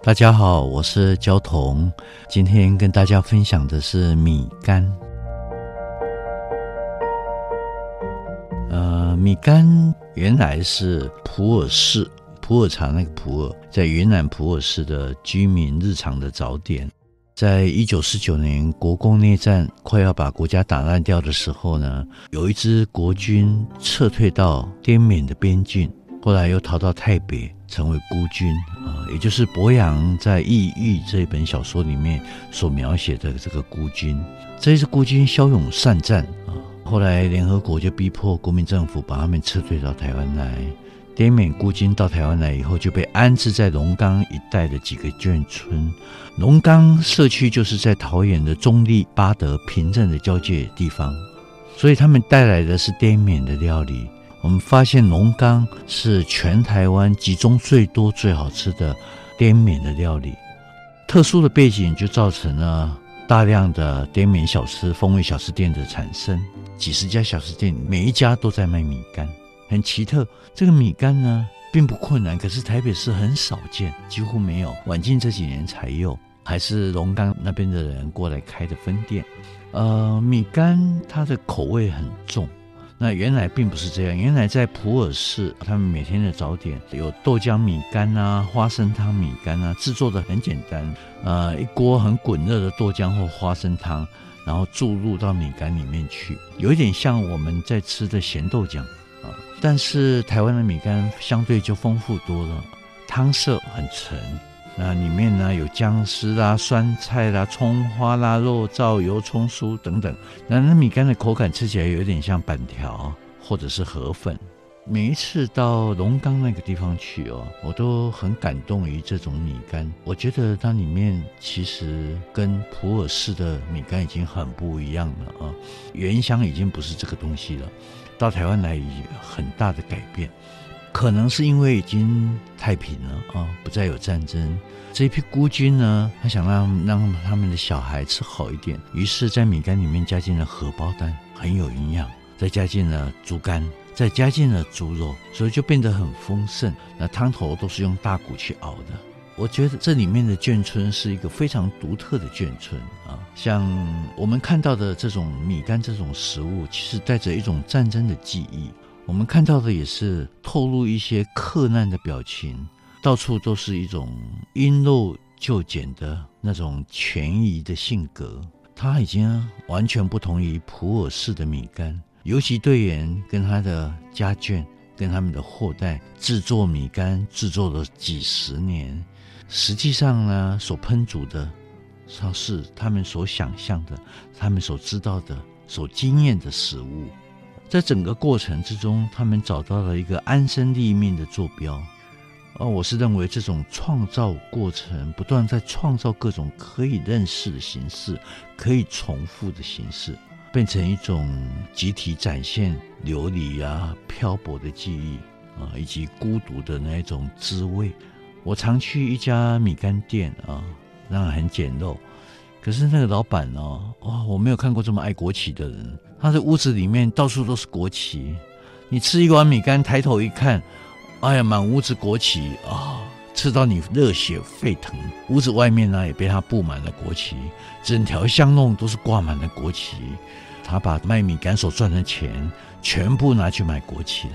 大家好，我是焦桐，今天跟大家分享的是米干。呃，米干原来是普洱市普洱茶那个普洱，在云南普洱市的居民日常的早点。在一九四九年国共内战快要把国家打烂掉的时候呢，有一支国军撤退到滇缅的边境，后来又逃到泰北。成为孤军啊，也就是博洋在《异域》这本小说里面所描写的这个孤军。这一支孤军骁勇善战啊，后来联合国就逼迫国民政府把他们撤退到台湾来。滇缅孤军到台湾来以后，就被安置在龙岗一带的几个眷村。龙岗社区就是在桃园的中坜、八德、平镇的交界地方，所以他们带来的是滇缅的料理。我们发现龙冈是全台湾集中最多、最好吃的滇缅的料理。特殊的背景就造成了大量的滇缅小吃、风味小吃店的产生。几十家小吃店，每一家都在卖米干，很奇特。这个米干呢，并不困难，可是台北市很少见，几乎没有。晚近这几年才有，还是龙岗那边的人过来开的分店。呃，米干它的口味很重。那原来并不是这样，原来在普洱市，他们每天的早点有豆浆米干啊、花生汤米干啊，制作的很简单，呃，一锅很滚热的豆浆或花生汤，然后注入到米干里面去，有一点像我们在吃的咸豆浆啊。但是台湾的米干相对就丰富多了，汤色很沉。那里面呢，有姜丝啦、酸菜啦、葱花啦、肉燥、油葱酥等等。那那米干的口感吃起来有点像板条或者是河粉。每一次到龙冈那个地方去哦，我都很感动于这种米干。我觉得它里面其实跟普洱市的米干已经很不一样了啊，原乡已经不是这个东西了，到台湾来有很大的改变。可能是因为已经太平了啊，不再有战争。这一批孤军呢，他想让让他们的小孩吃好一点，于是，在米干里面加进了荷包蛋，很有营养；再加进了猪肝，再加进了猪肉，所以就变得很丰盛。那汤头都是用大骨去熬的。我觉得这里面的眷村是一个非常独特的眷村啊，像我们看到的这种米干这种食物，其实带着一种战争的记忆。我们看到的也是透露一些克难的表情，到处都是一种因陋就简的那种权宜的性格。他已经完全不同于普洱市的米干，尤其队员跟他的家眷跟他们的后代制作米干制作了几十年，实际上呢，所烹煮的，它是他们所想象的、他们所知道的、所经验的食物。在整个过程之中，他们找到了一个安身立命的坐标。而我是认为这种创造过程，不断在创造各种可以认识的形式，可以重复的形式，变成一种集体展现流离啊、漂泊的记忆啊，以及孤独的那一种滋味。我常去一家米干店啊，那很简陋。可是那个老板呢，哇，我没有看过这么爱国旗的人。他的屋子里面到处都是国旗，你吃一碗米干，抬头一看，哎呀，满屋子国旗啊，吃到你热血沸腾。屋子外面呢，也被他布满了国旗，整条巷弄都是挂满了国旗。他把卖米干所赚的钱全部拿去买国旗了。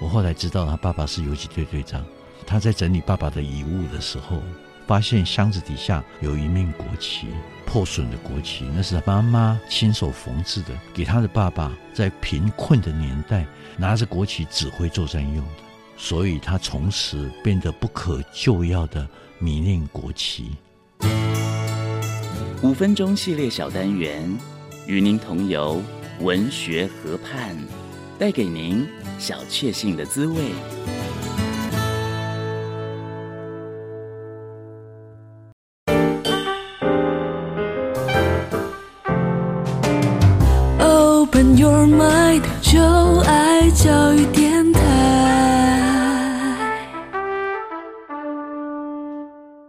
我后来知道，他爸爸是游击队队长，他在整理爸爸的遗物的时候。发现箱子底下有一面国旗，破损的国旗，那是妈妈亲手缝制的，给他的爸爸在贫困的年代拿着国旗指挥作战用的，所以他从此变得不可救药的迷恋国旗。五分钟系列小单元，与您同游文学河畔，带给您小确幸的滋味。Open your mind，就爱教育电